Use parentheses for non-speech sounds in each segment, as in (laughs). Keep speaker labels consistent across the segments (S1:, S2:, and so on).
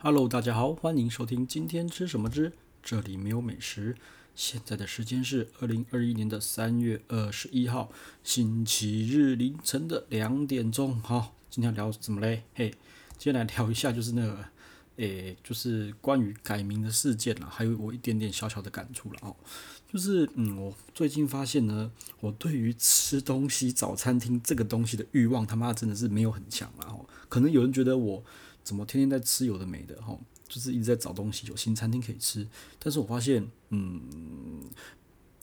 S1: Hello，大家好，欢迎收听今天吃什么之这里没有美食。现在的时间是二零二一年的三月二十一号星期日凌晨的两点钟。好，今天聊什么嘞？嘿，今天来聊一下就是那个，诶，就是关于改名的事件了，还有我一点点小小的感触了哦。就是嗯，我最近发现呢，我对于吃东西找餐厅这个东西的欲望，他妈真的是没有很强了哦。可能有人觉得我。怎么天天在吃有的没的哈，就是一直在找东西，有新餐厅可以吃。但是我发现，嗯，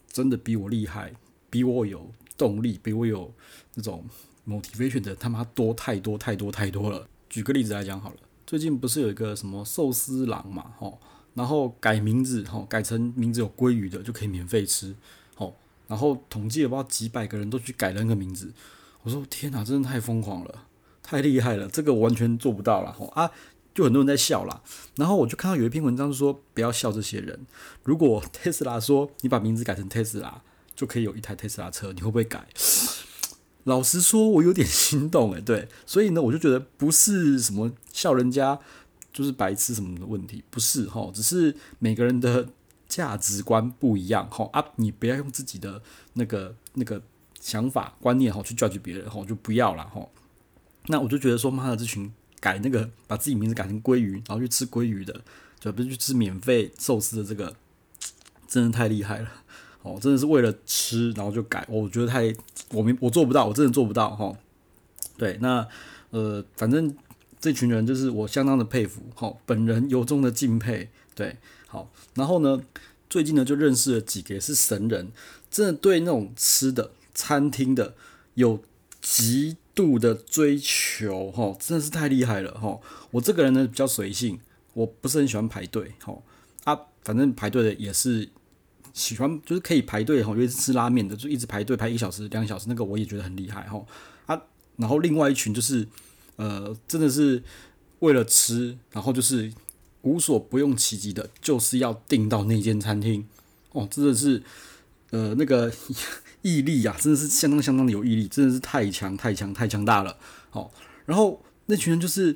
S1: 真的比我厉害，比我有动力，比我有那种 motivation 的他妈多太多太多太多了。举个例子来讲好了，最近不是有一个什么寿司郎嘛，哈，然后改名字，哈，改成名字有鲑鱼的就可以免费吃，好，然后统计了不知道几百个人都去改了那个名字。我说天哪，真的太疯狂了。太厉害了，这个我完全做不到了吼啊！就很多人在笑啦，然后我就看到有一篇文章说，不要笑这些人。如果特斯拉说你把名字改成特斯拉，就可以有一台特斯拉车，你会不会改？老实说，我有点心动诶。对，所以呢，我就觉得不是什么笑人家就是白痴什么的问题，不是吼，只是每个人的价值观不一样吼啊！你不要用自己的那个那个想法观念吼去 judge 别人吼，就不要了吼。那我就觉得说，妈的，这群改那个把自己名字改成鲑鱼，然后去吃鲑鱼的，就不是去吃免费寿司的这个，真的太厉害了哦！真的是为了吃，然后就改，我觉得太我明我做不到，我真的做不到哈。对，那呃，反正这群人就是我相当的佩服，哈，本人由衷的敬佩。对，好，然后呢，最近呢就认识了几个是神人，真的对那种吃的餐厅的有极度的追求，哈，真的是太厉害了，哈。我这个人呢比较随性，我不是很喜欢排队，哈啊，反正排队的也是喜欢，就是可以排队，哈，尤其是吃拉面的，就一直排队排一个小时、两个小时，那个我也觉得很厉害，哈啊。然后另外一群就是，呃，真的是为了吃，然后就是无所不用其极的，就是要订到那间餐厅，哦，真的是，呃，那个。(laughs) 毅力呀、啊，真的是相当相当的有毅力，真的是太强太强太强大了。好，然后那群人就是，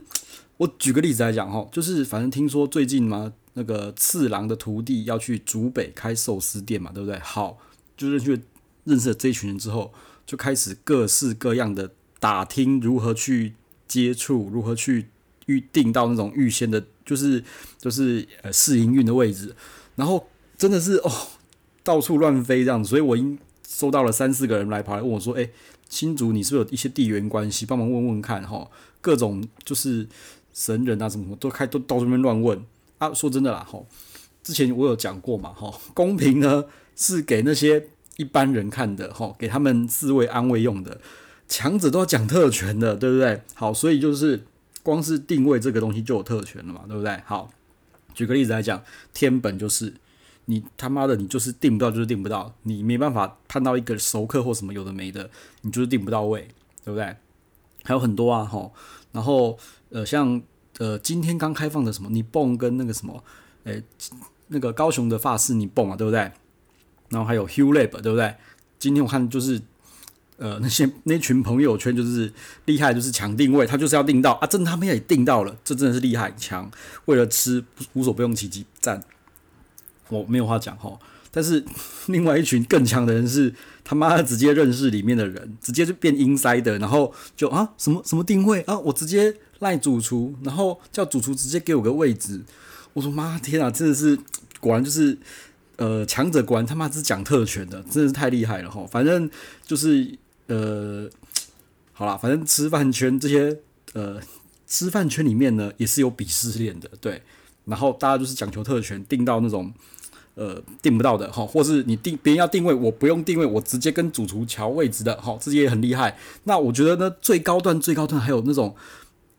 S1: 我举个例子来讲哈，就是反正听说最近嘛，那个次郎的徒弟要去竹北开寿司店嘛，对不对？好，就是去认识了这一群人之后，就开始各式各样的打听如何去接触，如何去预定到那种预先的，就是就是呃试营运的位置，然后真的是哦，到处乱飞这样子，所以我应。收到了三四个人来跑来问我说：“诶，新竹你是不是有一些地缘关系？帮忙问问看哈，各种就是神人啊什么什么都开都到这边乱问啊。说真的啦哈，之前我有讲过嘛哈，公平呢是给那些一般人看的哈，给他们自慰安慰用的，强者都要讲特权的，对不对？好，所以就是光是定位这个东西就有特权了嘛，对不对？好，举个例子来讲，天本就是。你他妈的，你就是订不到，就是订不到，你没办法盼到一个熟客或什么有的没的，你就是订不到位，对不对？还有很多啊，吼，然后呃，像呃，今天刚开放的什么，你蹦跟那个什么，诶、那个高雄的发饰你蹦嘛，对不对？然后还有 Hugh Lab，对不对？今天我看就是呃，那些那群朋友圈就是厉害，就是抢定位，他就是要订到啊，真他们也订到了，这真的是厉害强，为了吃无所不用其极，赞。我没有话讲哈，但是 (laughs) 另外一群更强的人是他妈直接认识里面的人，直接就变阴塞的然后就啊什么什么定位啊，我直接赖主厨，然后叫主厨直接给我个位置。我说妈天啊，真的是果然就是呃强者果然他妈是讲特权的，真的是太厉害了哈。反正就是呃好啦，反正吃饭圈这些呃吃饭圈里面呢也是有鄙视链的，对，然后大家就是讲求特权，定到那种。呃，订不到的哈，或是你定别人要定位，我不用定位，我直接跟主厨乔位置的，哈，这些也很厉害。那我觉得呢，最高端最高端还有那种，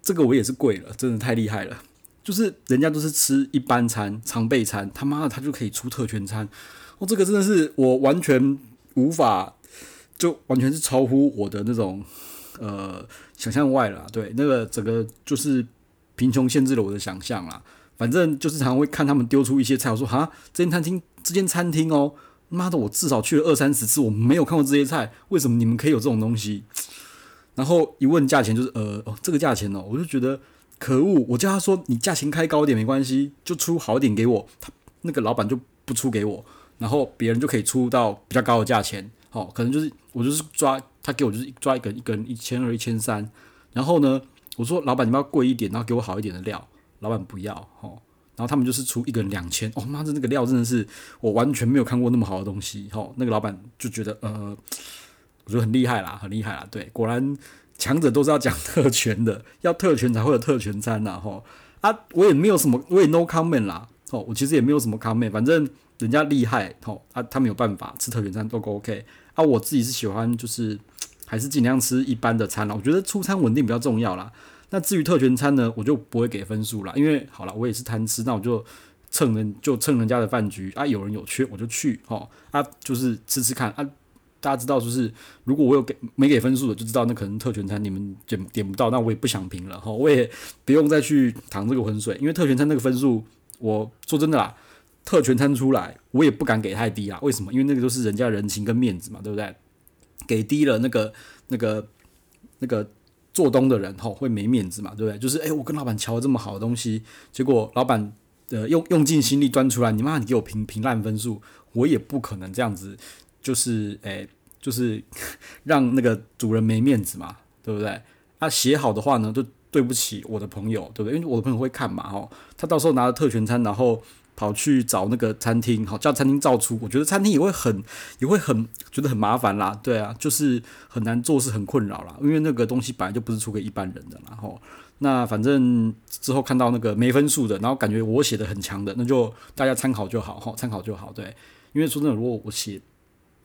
S1: 这个我也是贵了，真的太厉害了。就是人家都是吃一般餐、常备餐，他妈的他就可以出特权餐，哦，这个真的是我完全无法，就完全是超乎我的那种呃想象外了。对，那个整个就是贫穷限制了我的想象啦。反正就是常常会看他们丢出一些菜，我说哈，这间餐厅，这间餐厅哦，妈的，我至少去了二三十次，我没有看过这些菜，为什么你们可以有这种东西？然后一问价钱，就是呃，哦，这个价钱哦，我就觉得可恶！我叫他说你价钱开高点没关系，就出好一点给我。他那个老板就不出给我，然后别人就可以出到比较高的价钱。好，可能就是我就是抓他给我就是抓一个一个人一千二一千三，然后呢，我说老板你们要贵一点，然后给我好一点的料，老板不要。好，然后他们就是出一个人两千。哦妈的，那个料真的是我完全没有看过那么好的东西。好，那个老板就觉得呃，我觉得很厉害啦，很厉害啦。对，果然强者都是要讲特权的，(laughs) 要特权才会有特权餐呐。吼啊，我也没有什么，我也 no comment 啦。哦，我其实也没有什么 comment，反正人家厉害。吼啊，他们有办法吃特权餐都 OK。啊，我自己是喜欢，就是还是尽量吃一般的餐啦。我觉得出餐稳定比较重要啦。那至于特权餐呢，我就不会给分数啦，因为好了，我也是贪吃，那我就蹭人就蹭人家的饭局啊，有人有缺我就去，哦啊，就是吃吃看啊。大家知道，就是如果我有给没给分数的，就知道那可能特权餐你们点点不到，那我也不想评了，哈，我也不用再去淌这个浑水，因为特权餐那个分数，我说真的啦。特权餐出来，我也不敢给太低啊。为什么？因为那个都是人家人情跟面子嘛，对不对？给低了，那个、那个、那个做东的人吼会没面子嘛，对不对？就是哎、我跟老板瞧了这么好的东西，结果老板呃用用尽心力端出来，你妈你给我评评烂分数，我也不可能这样子，就是哎、就是让那个主人没面子嘛，对不对？他、写好的话呢，就对不起我的朋友，对不对？因为我的朋友会看嘛，吼，他到时候拿了特权餐，然后。跑去找那个餐厅，好叫餐厅照出。我觉得餐厅也会很，也会很觉得很麻烦啦。对啊，就是很难做事，很困扰啦。因为那个东西本来就不是出给一般人的。然后那反正之后看到那个没分数的，然后感觉我写的很强的，那就大家参考就好，哈，参考就好。对，因为说真的，如果我写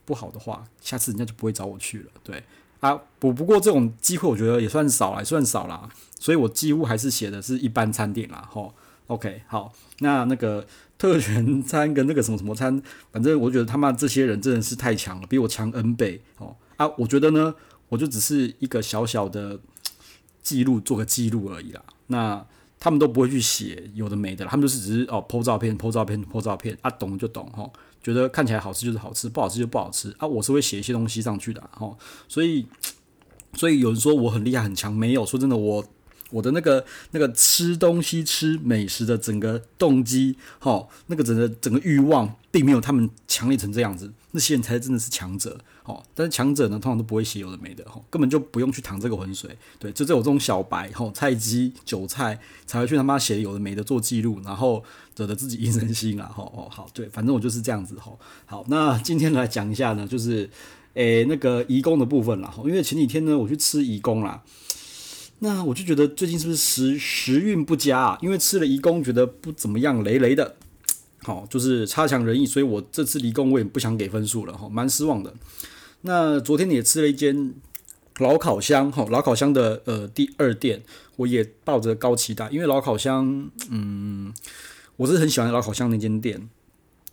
S1: 不好的话，下次人家就不会找我去了。对啊，不不过这种机会我觉得也算少啦，也算少啦。所以我几乎还是写的是一般餐点啦。吼，OK，好，那那个。特权餐跟那个什么什么餐，反正我觉得他妈这些人真的是太强了，比我强 N 倍哦啊！我觉得呢，我就只是一个小小的记录，做个记录而已啦。那他们都不会去写有的没的，他们就是只是哦 po 照片 po 照片 po 照片啊，懂就懂哈，觉得看起来好吃就是好吃，不好吃就不好吃啊。我是会写一些东西上去的哈，所以所以有人说我很厉害很强，没有说真的我。我的那个那个吃东西吃美食的整个动机，哈，那个整个整个欲望，并没有他们强烈成这样子。那些人才真的是强者，哈。但是强者呢，通常都不会写有的没的，哈，根本就不用去淌这个浑水。对，就只有这种小白，哈，菜鸡、韭菜才会去他妈写有的没的做记录，然后惹得自己一身腥啊，哈哦好，对，反正我就是这样子，哈。好，那今天来讲一下呢，就是诶、那个移工的部分啦，因为前几天呢，我去吃移工啦。那我就觉得最近是不是时时运不佳啊？因为吃了移工觉得不怎么样，雷雷的，好，就是差强人意，所以我这次移工我也不想给分数了哈，蛮失望的。那昨天也吃了一间老烤箱，哈，老烤箱的呃第二店，我也抱着高期待，因为老烤箱，嗯，我是很喜欢老烤箱那间店。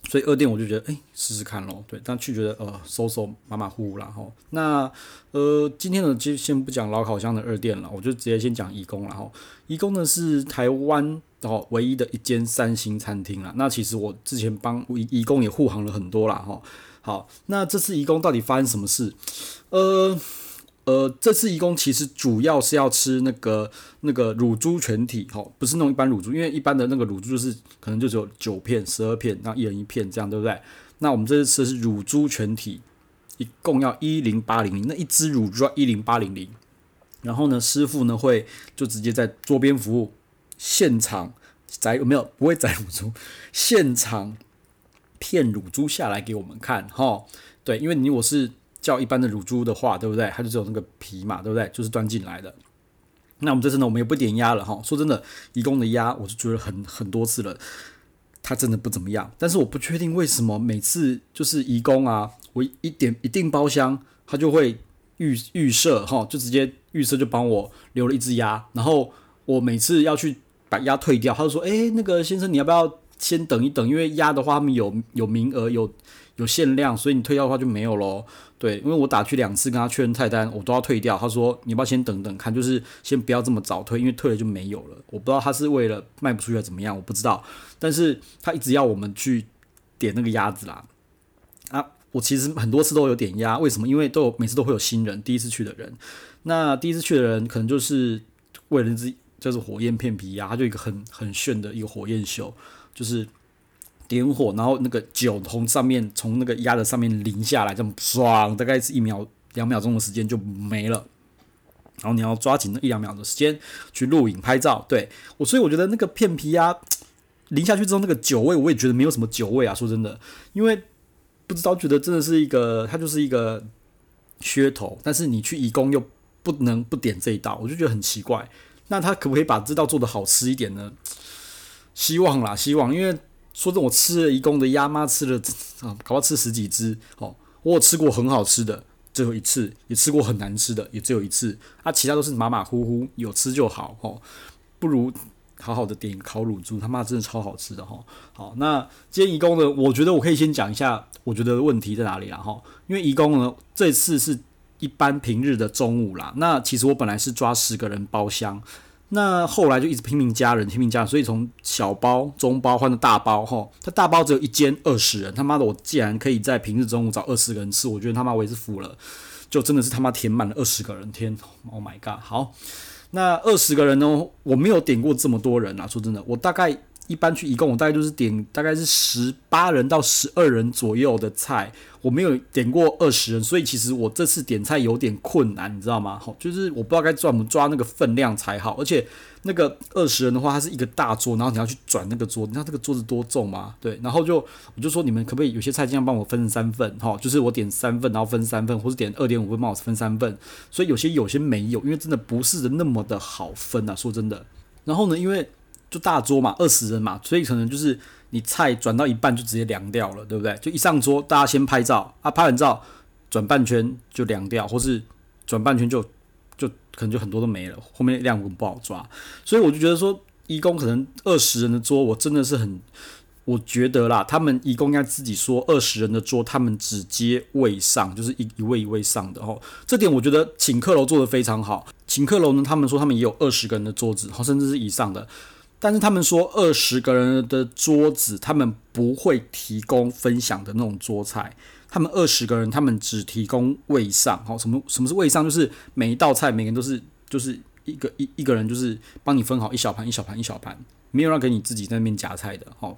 S1: 所以二店我就觉得，哎，试试看咯。对，但去觉得，呃，收收马马虎虎啦。吼。那，呃，今天呢，就先不讲老烤箱的二店了，我就直接先讲义工了。吼，义工呢是台湾哦唯一的一间三星餐厅啦。那其实我之前帮义义工也护航了很多啦。吼，好，那这次义工到底发生什么事？呃。呃，这次义工其实主要是要吃那个那个乳猪全体，吼，不是那种一般乳猪，因为一般的那个乳猪就是可能就只有九片、十二片，然后一人一片这样，对不对？那我们这次吃是乳猪全体，一共要一零八零零，那一只乳猪要一零八零零，然后呢，师傅呢会就直接在桌边服务，现场宰有没有？不会宰乳猪，现场片乳猪下来给我们看，哈，对，因为你我是。叫一般的乳猪的话，对不对？它就只有那个皮嘛，对不对？就是端进来的。那我们这次呢，我们也不点鸭了哈。说真的，移工的鸭，我就觉得很很多次了，它真的不怎么样。但是我不确定为什么每次就是移工啊，我一点一订包厢，他就会预预设哈，就直接预设就帮我留了一只鸭。然后我每次要去把鸭退掉，他就说：“哎，那个先生，你要不要先等一等？因为鸭的话，他们有有名额，有有限量，所以你退掉的话就没有喽。”对，因为我打去两次跟他确认菜单，我都要退掉。他说，你要不要先等等看，就是先不要这么早退，因为退了就没有了。我不知道他是为了卖不出去怎么样，我不知道。但是他一直要我们去点那个鸭子啦。啊，我其实很多次都有点鸭，为什么？因为都有每次都会有新人，第一次去的人。那第一次去的人可能就是为了这就是火焰片皮鸭，它就一个很很炫的一个火焰秀，就是点火，然后那个酒从上面从那个鸭的上面淋下来，这么爽，大概是一秒两秒钟的时间就没了。然后你要抓紧那一两秒的时间去录影拍照，对我，所以我觉得那个片皮鸭淋下去之后，那个酒味我也觉得没有什么酒味啊，说真的，因为不知道觉得真的是一个，它就是一个噱头，但是你去义工又不能不点这一道，我就觉得很奇怪。那他可不可以把这道做得好吃一点呢？希望啦，希望，因为说真的，我吃了义工的鸭妈，吃了啊，搞不好吃十几只哦，我有吃过很好吃的。只有一次，也吃过很难吃的，也只有一次。啊，其他都是马马虎虎，有吃就好吼，不如好好的点烤乳猪，他妈真的超好吃的吼。好，那今天义工呢，我觉得我可以先讲一下，我觉得问题在哪里啦哈。因为义工呢，这次是一般平日的中午啦。那其实我本来是抓十个人包厢。那后来就一直拼命加人，拼命加，所以从小包、中包换到大包，吼，他大包只有一间二十人，他妈的，我竟然可以在平日中午找二十个人吃，我觉得他妈我也是服了，就真的是他妈填满了二十个人，天，Oh my god，好，那二十个人呢，我没有点过这么多人啊，说真的，我大概。一般去义工，我大概就是点大概是十八人到十二人左右的菜，我没有点过二十人，所以其实我这次点菜有点困难，你知道吗？好，就是我不知道该怎么抓那个分量才好，而且那个二十人的话，它是一个大桌，然后你要去转那个桌，你知道这个桌子多重吗？对，然后就我就说你们可不可以有些菜尽量帮我分成三份，哈，就是我点三份，然后分三份，或是点二点五份帮我分三份，所以有些有些没有，因为真的不是那么的好分啊，说真的。然后呢，因为就大桌嘛，二十人嘛，所以可能就是你菜转到一半就直接凉掉了，对不对？就一上桌，大家先拍照啊，拍完照转半圈就凉掉，或是转半圈就就可能就很多都没了，后面量不好抓，所以我就觉得说，义工可能二十人的桌，我真的是很，我觉得啦，他们义工应该自己说二十人的桌，他们只接位上，就是一一位一位上的哦。这点我觉得请客楼做得非常好，请客楼呢，他们说他们也有二十个人的桌子，甚至是以上的。但是他们说二十个人的桌子，他们不会提供分享的那种桌菜。他们二十个人，他们只提供位上。好，什么什么是位上？就是每一道菜，每个人都是就是一个一一个人，就是帮你分好一小盘一小盘一小盘，没有让给你自己在那边夹菜的。好，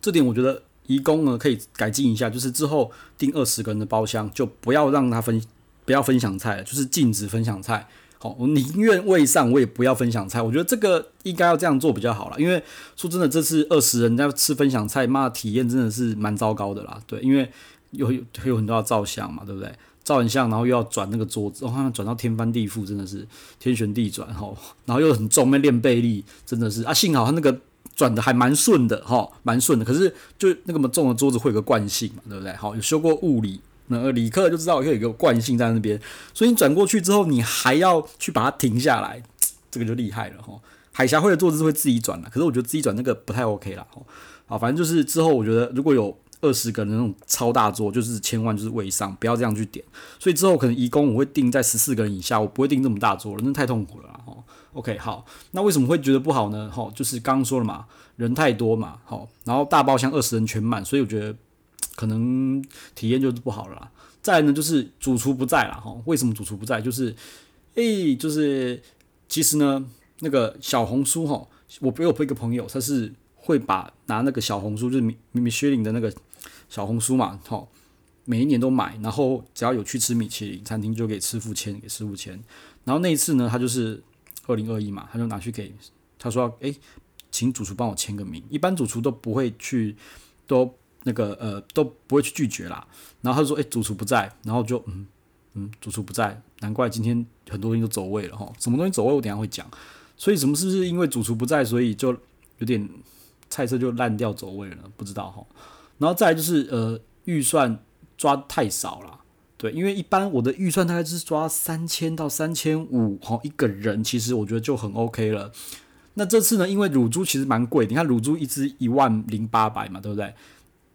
S1: 这点我觉得义工呢可以改进一下，就是之后订二十个人的包厢，就不要让他分，不要分享菜了，就是禁止分享菜。好，我宁愿位上，我也不要分享菜。我觉得这个应该要这样做比较好啦。因为说真的，这次二十人在吃分享菜，妈的体验真的是蛮糟糕的啦。对，因为有有有很多要照相嘛，对不对？照完相，然后又要转那个桌子，然后转到天翻地覆，真的是天旋地转哈。然后又很重，那练背力，真的是啊。幸好他那个转的还蛮顺的哈，蛮顺的。可是就那个么重的桌子会有个惯性嘛，对不对？好，有修过物理。那理科就知道有一个惯性在那边，所以你转过去之后，你还要去把它停下来，这个就厉害了哈。海峡会的桌子是会自己转的，可是我觉得自己转那个不太 OK 啦。好，反正就是之后我觉得如果有二十个人那种超大桌，就是千万就是位上，不要这样去点。所以之后可能义工我会定在十四个人以下，我不会定这么大桌了，那太痛苦了哈。OK，好，那为什么会觉得不好呢？哈，就是刚刚说了嘛，人太多嘛，好，然后大包厢二十人全满，所以我觉得。可能体验就是不好了。再呢，就是主厨不在了哈。为什么主厨不在？就是，诶、就是其实呢，那个小红书哈，我有一个朋友，他是会把拿那个小红书，就是米米其林的那个小红书嘛，哈，每一年都买，然后只要有去吃米其林餐厅，就给师傅签，给师傅签。然后那一次呢，他就是二零二一嘛，他就拿去给他说，诶、请主厨帮我签个名。一般主厨都不会去，都。那个呃都不会去拒绝啦，然后他说：“哎，主厨不在。”然后就嗯嗯，主厨不在，难怪今天很多东西都走位了哈。什么东西走位，我等下会讲。所以什么是不是因为主厨不在，所以就有点菜色就烂掉走位了？不知道哈。然后再就是呃预算抓太少了，对，因为一般我的预算大概就是抓三千到三千五哈一个人，其实我觉得就很 OK 了。那这次呢，因为乳猪其实蛮贵，你看乳猪一只一万零八百嘛，对不对？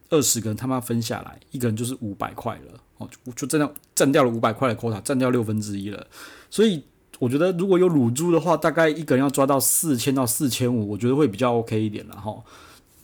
S1: 二十个人他妈分下来，一个人就是五百块了，哦，就就这样占掉了五百块的 quota，占掉六分之一了。所以我觉得如果有乳猪的话，大概一个人要抓到四千到四千五，我觉得会比较 OK 一点了哈。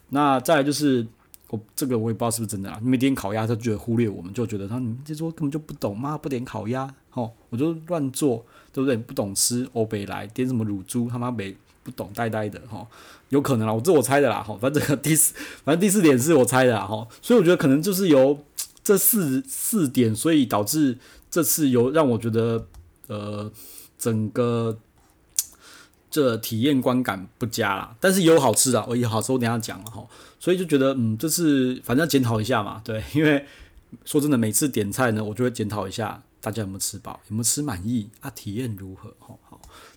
S1: 那再来就是我这个我也不知道是不是真的啊，没点烤鸭他觉得忽略我们，就觉得他你们这桌根本就不懂，妈不点烤鸭，哦，我就乱做，对不对？不懂吃欧北来点什么乳猪，他妈没不懂呆呆的哈，有可能啦，我这我猜的啦哈，反正第四，反正第四点是我猜的啦哈，所以我觉得可能就是由这四四点，所以导致这次有让我觉得呃整个这体验观感不佳啦，但是也有好吃的，我有好吃我等下讲了哈，所以就觉得嗯，这次反正检讨一下嘛，对，因为说真的，每次点菜呢，我就会检讨一下大家有没有吃饱，有没有吃满意啊，体验如何哈。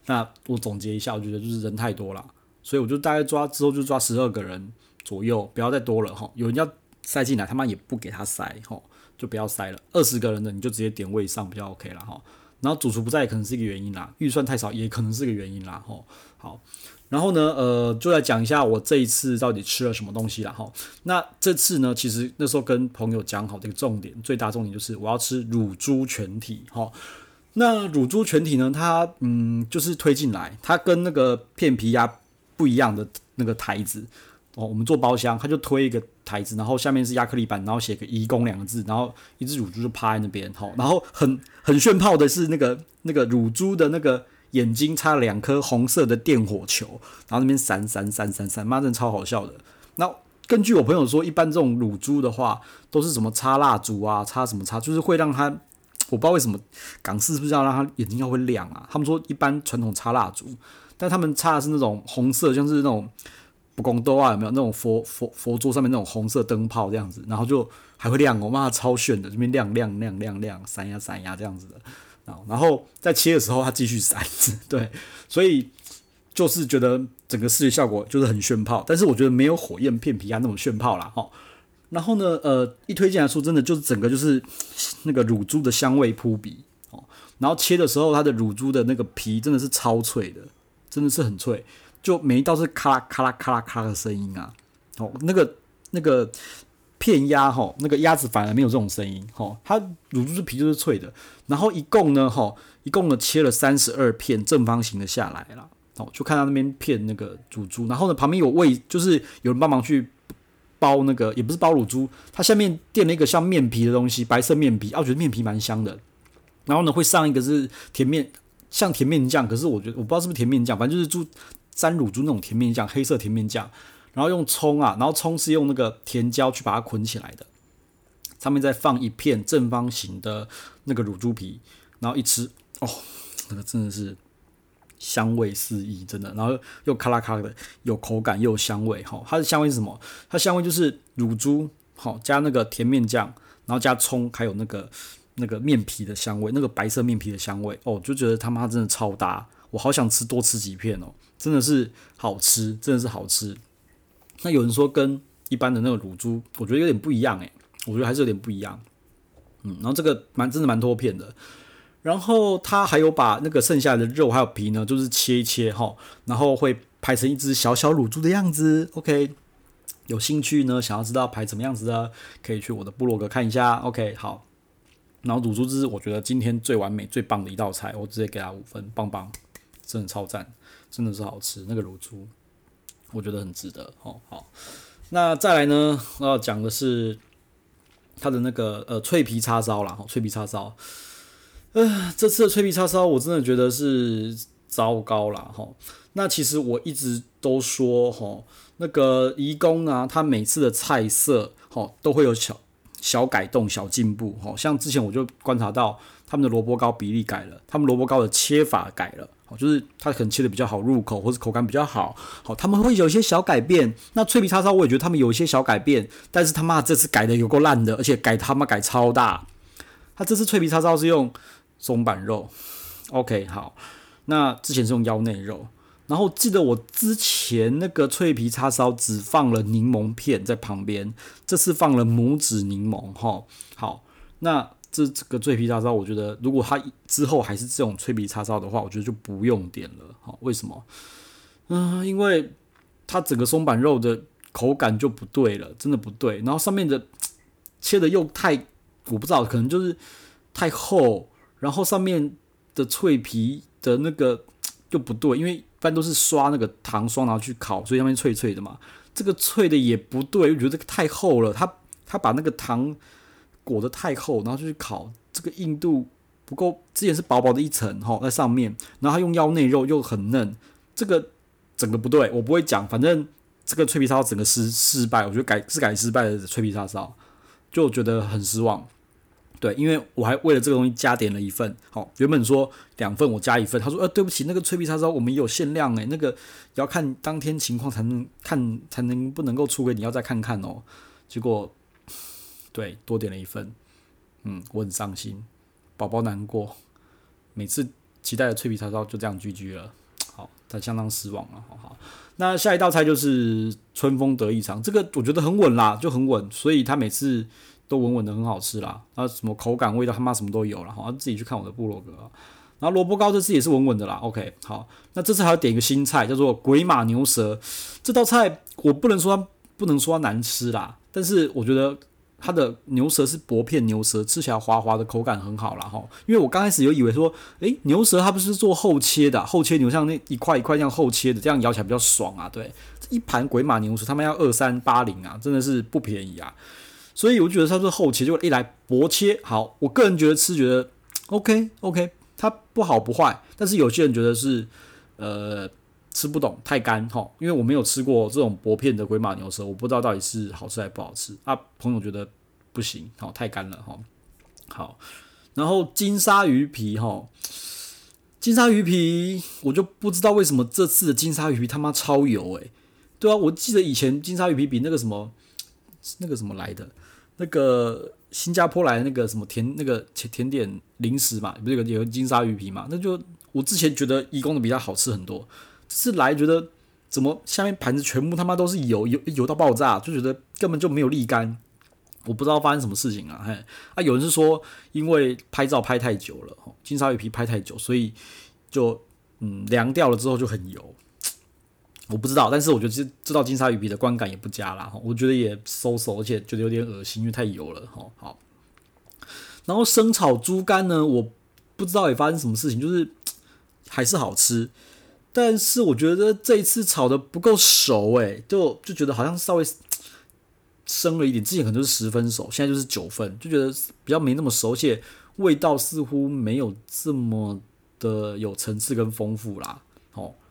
S1: 那我总结一下，我觉得就是人太多了，所以我就大概抓之后就抓十二个人左右，不要再多了哈。有人要塞进来，他妈也不给他塞哈，就不要塞了。二十个人的你就直接点位上比较 OK 了哈。然后主厨不在可能是一个原因啦，预算太少也可能是个原因啦哈。好，然后呢，呃，就来讲一下我这一次到底吃了什么东西啦哈。那这次呢，其实那时候跟朋友讲好这个重点，最大重点就是我要吃乳猪全体哈。那乳猪全体呢？它嗯，就是推进来，它跟那个片皮鸭不一样的那个台子哦。我们做包厢，它就推一个台子，然后下面是亚克力板，然后写个“移工”两个字，然后一只乳猪就趴在那边，好，然后很很炫炮的是那个那个乳猪的那个眼睛插了两颗红色的电火球，然后那边闪闪闪闪闪，妈真的超好笑的。那根据我朋友说，一般这种乳猪的话，都是什么插蜡烛啊，插什么插，就是会让它。我不知道为什么港式是不是要让他眼睛要会亮啊？他们说一般传统插蜡烛，但他们插的是那种红色，像是那种不公多啊，有没有那种佛佛佛桌上面那种红色灯泡这样子，然后就还会亮，我妈超炫的，这边亮亮亮亮亮，闪呀闪呀这样子的。然后在切的时候它继续闪，对，所以就是觉得整个视觉效果就是很炫炮，但是我觉得没有火焰片皮鸭那种炫炮啦。哈。然后呢，呃，一推荐来说，真的就是整个就是那个乳猪的香味扑鼻哦。然后切的时候，它的乳猪的那个皮真的是超脆的，真的是很脆，就每一道是咔啦咔啦咔啦咔的声音啊。哦，那个那个片鸭哈，那个鸭子反而没有这种声音哈。它乳猪的皮就是脆的。然后一共呢，哈，一共呢切了三十二片正方形的下来了。哦，就看到那边片那个乳猪，然后呢旁边有位，就是有人帮忙去。包那个也不是包乳猪，它下面垫了一个像面皮的东西，白色面皮，啊，我觉得面皮蛮香的。然后呢，会上一个是甜面，像甜面酱，可是我觉得我不知道是不是甜面酱，反正就是猪沾乳猪那种甜面酱，黑色甜面酱。然后用葱啊，然后葱是用那个甜椒去把它捆起来的，上面再放一片正方形的那个乳猪皮，然后一吃，哦，那个真的是。香味四溢，真的，然后又咔啦咔的，有口感又有香味，哈，它的香味是什么？它香味就是乳猪，好加那个甜面酱，然后加葱，还有那个那个面皮的香味，那个白色面皮的香味，哦，就觉得他妈真的超搭，我好想吃多吃几片哦，真的是好吃，真的是好吃。那有人说跟一般的那个乳猪，我觉得有点不一样诶，我觉得还是有点不一样，嗯，然后这个蛮真的蛮多片的。然后他还有把那个剩下的肉还有皮呢，就是切一切哈，然后会排成一只小小乳猪的样子。OK，有兴趣呢，想要知道排什么样子的，可以去我的部落格看一下。OK，好。然后乳猪汁我觉得今天最完美、最棒的一道菜，我直接给他五分，棒棒，真的超赞，真的是好吃。那个乳猪，我觉得很值得。哦，好。那再来呢，我要讲的是它的那个呃脆皮叉烧啦，脆皮叉烧。呃，这次的脆皮叉烧我真的觉得是糟糕了哈。那其实我一直都说哈，那个移工呢，他每次的菜色哈都会有小小改动、小进步哈。像之前我就观察到他们的萝卜糕比例改了，他们萝卜糕的切法改了，好就是他可能切的比较好入口，或者口感比较好，好他们会有一些小改变。那脆皮叉烧我也觉得他们有一些小改变，但是他妈这次改的有够烂的，而且改他妈改超大。他这次脆皮叉烧是用。松板肉，OK，好。那之前是用腰内肉，然后记得我之前那个脆皮叉烧只放了柠檬片在旁边，这次放了拇指柠檬，哈，好。那这这个脆皮叉烧，我觉得如果它之后还是这种脆皮叉烧的话，我觉得就不用点了，好，为什么？嗯、因为它整个松板肉的口感就不对了，真的不对。然后上面的切的又太，我不知道，可能就是太厚。然后上面的脆皮的那个就不对，因为一般都是刷那个糖霜然后去烤，所以上面脆脆的嘛。这个脆的也不对，我觉得这个太厚了。它它把那个糖裹得太厚，然后就去烤，这个硬度不够。之前是薄薄的一层哈在上面，然后它用腰内肉又很嫩，这个整个不对，我不会讲，反正这个脆皮烧整个失失败，我觉得改是改失败的脆皮叉烧，就觉得很失望。对，因为我还为了这个东西加点了一份，好，原本说两份我加一份，他说呃对不起，那个脆皮叉烧我们有限量诶，那个要看当天情况才能看才能不能够出给你，要再看看哦。结果对多点了一份，嗯，我很伤心，宝宝难过，每次期待的脆皮叉烧就这样 GG 了，好，他相当失望了，好好。那下一道菜就是春风得意肠，这个我觉得很稳啦，就很稳，所以他每次。都稳稳的很好吃啦，啊，什么口感、味道，他妈什么都有了，好，自己去看我的部落格。然后萝卜糕这次也是稳稳的啦，OK，好，那这次还要点一个新菜，叫做鬼马牛舌。这道菜我不能说它不能说它难吃啦，但是我觉得它的牛舌是薄片牛舌，吃起来滑滑的，口感很好啦。哈。因为我刚开始有以为说，诶，牛舌它不是做厚切的，厚切牛像那一块一块这样厚切的，这样咬起来比较爽啊。对，一盘鬼马牛舌他们要二三八零啊，真的是不便宜啊。所以我觉得它是厚切，就一来薄切好。我个人觉得吃觉得 OK OK，它不好不坏。但是有些人觉得是呃吃不懂太干哈，因为我没有吃过这种薄片的鬼马牛舌，我不知道到底是好吃还不好吃。啊，朋友觉得不行，好太干了哈。好，然后金沙鱼皮哈，金沙鱼皮我就不知道为什么这次的金沙鱼皮他妈超油诶、对啊，我记得以前金沙鱼皮比那个什么那个什么来的。那个新加坡来的那个什么甜那个甜甜点零食嘛，不是有有金沙鱼皮嘛？那就我之前觉得义工的比较好吃很多，这次来觉得怎么下面盘子全部他妈都是油油油到爆炸，就觉得根本就没有沥干，我不知道发生什么事情啊！嘿，啊有人是说因为拍照拍太久了，金沙鱼皮拍太久，所以就嗯凉掉了之后就很油。我不知道，但是我觉得这这道金沙鱼皮的观感也不佳啦，我觉得也收手，而且觉得有点恶心，因为太油了哈。好，然后生炒猪肝呢，我不知道也发生什么事情，就是还是好吃，但是我觉得这一次炒的不够熟，诶，就就觉得好像稍微生了一点，之前可能就是十分熟，现在就是九分，就觉得比较没那么熟，而且味道似乎没有这么的有层次跟丰富啦，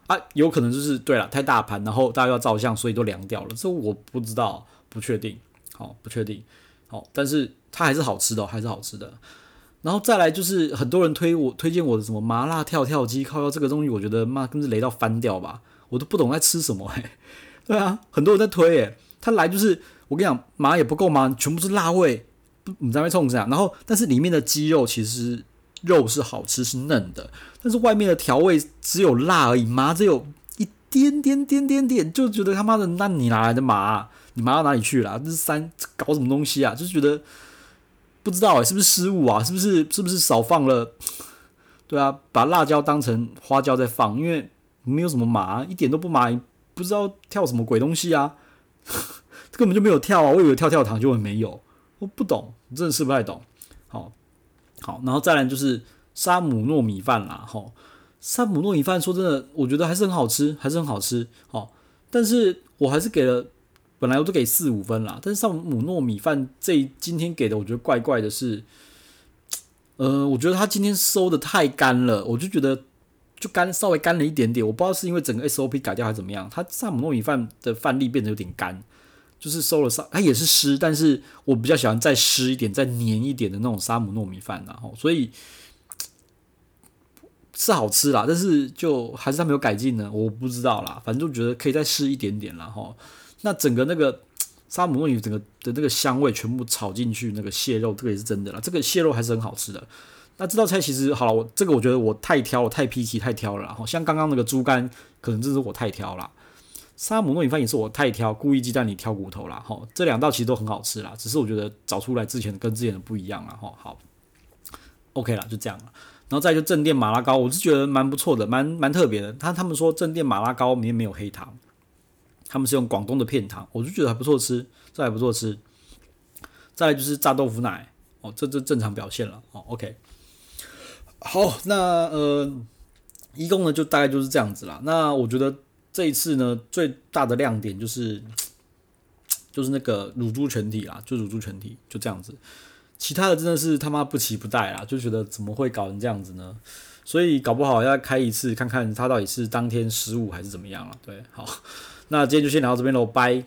S1: 啊，有可能就是对了，太大盘，然后大家要照相，所以都凉掉了。这我不知道，不确定，好，不确定，好，但是它还是好吃的，还是好吃的。然后再来就是很多人推我推荐我的什么麻辣跳跳鸡，靠，这个东西我觉得妈跟是雷到翻掉吧，我都不懂在吃什么哎。(laughs) 对啊，很多人在推哎，他来就是我跟你讲，麻也不够麻，全部是辣味，你在那冲这样？然后但是里面的鸡肉其实。肉是好吃，是嫩的，但是外面的调味只有辣而已，麻只有一点点点点点，就觉得他妈的，那你哪来的麻？你麻到哪里去了？这是三搞什么东西啊？就觉得不知道哎、是不是失误啊？是不是是不是少放了？对啊，把辣椒当成花椒在放，因为没有什么麻，一点都不麻，不知道跳什么鬼东西啊？(laughs) 根本就没有跳啊！我以为跳跳糖就会没有，我不懂，真的是不太懂。好。然后再来就是沙姆糯米饭啦，吼，沙姆糯米饭说真的，我觉得还是很好吃，还是很好吃，好，但是我还是给了，本来我都给四五分啦，但是沙姆糯米饭这今天给的，我觉得怪怪的是，呃，我觉得他今天收的太干了，我就觉得就干，稍微干了一点点，我不知道是因为整个 SOP 改掉还是怎么样，他沙姆糯米饭的饭粒变得有点干。就是收了沙，它也是湿，但是我比较喜欢再湿一点、再黏一点的那种沙姆糯米饭，然后所以是好吃啦，但是就还是它没有改进呢，我不知道啦，反正就觉得可以再湿一点点啦。哈。那整个那个沙姆糯米整个的那个香味全部炒进去，那个蟹肉这个也是真的啦，这个蟹肉还是很好吃的。那这道菜其实好了，我这个我觉得我太挑了，太 picky，太挑了，然后像刚刚那个猪肝，可能这是我太挑了。沙姆糯米饭也是我太挑，故意鸡蛋里挑骨头啦。吼，这两道其实都很好吃啦，只是我觉得找出来之前跟之前的不一样啦。吼，好，OK 啦，就这样了。然后再就正店麻辣糕，我是觉得蛮不错的，蛮蛮特别的。他他们说正店麻辣糕里面没有黑糖，他们是用广东的片糖，我就觉得还不错吃，这还不错吃。再就是炸豆腐奶，哦，这这正常表现了。哦，OK，好，那呃，一共呢就大概就是这样子啦。那我觉得。这一次呢，最大的亮点就是，(tsk) 就是那个乳猪全体啦，就乳猪全体就这样子。其他的真的是他妈不期不待啦，就觉得怎么会搞成这样子呢？所以搞不好要开一次看看他到底是当天失误还是怎么样了。对，好，那今天就先聊到这边喽，拜。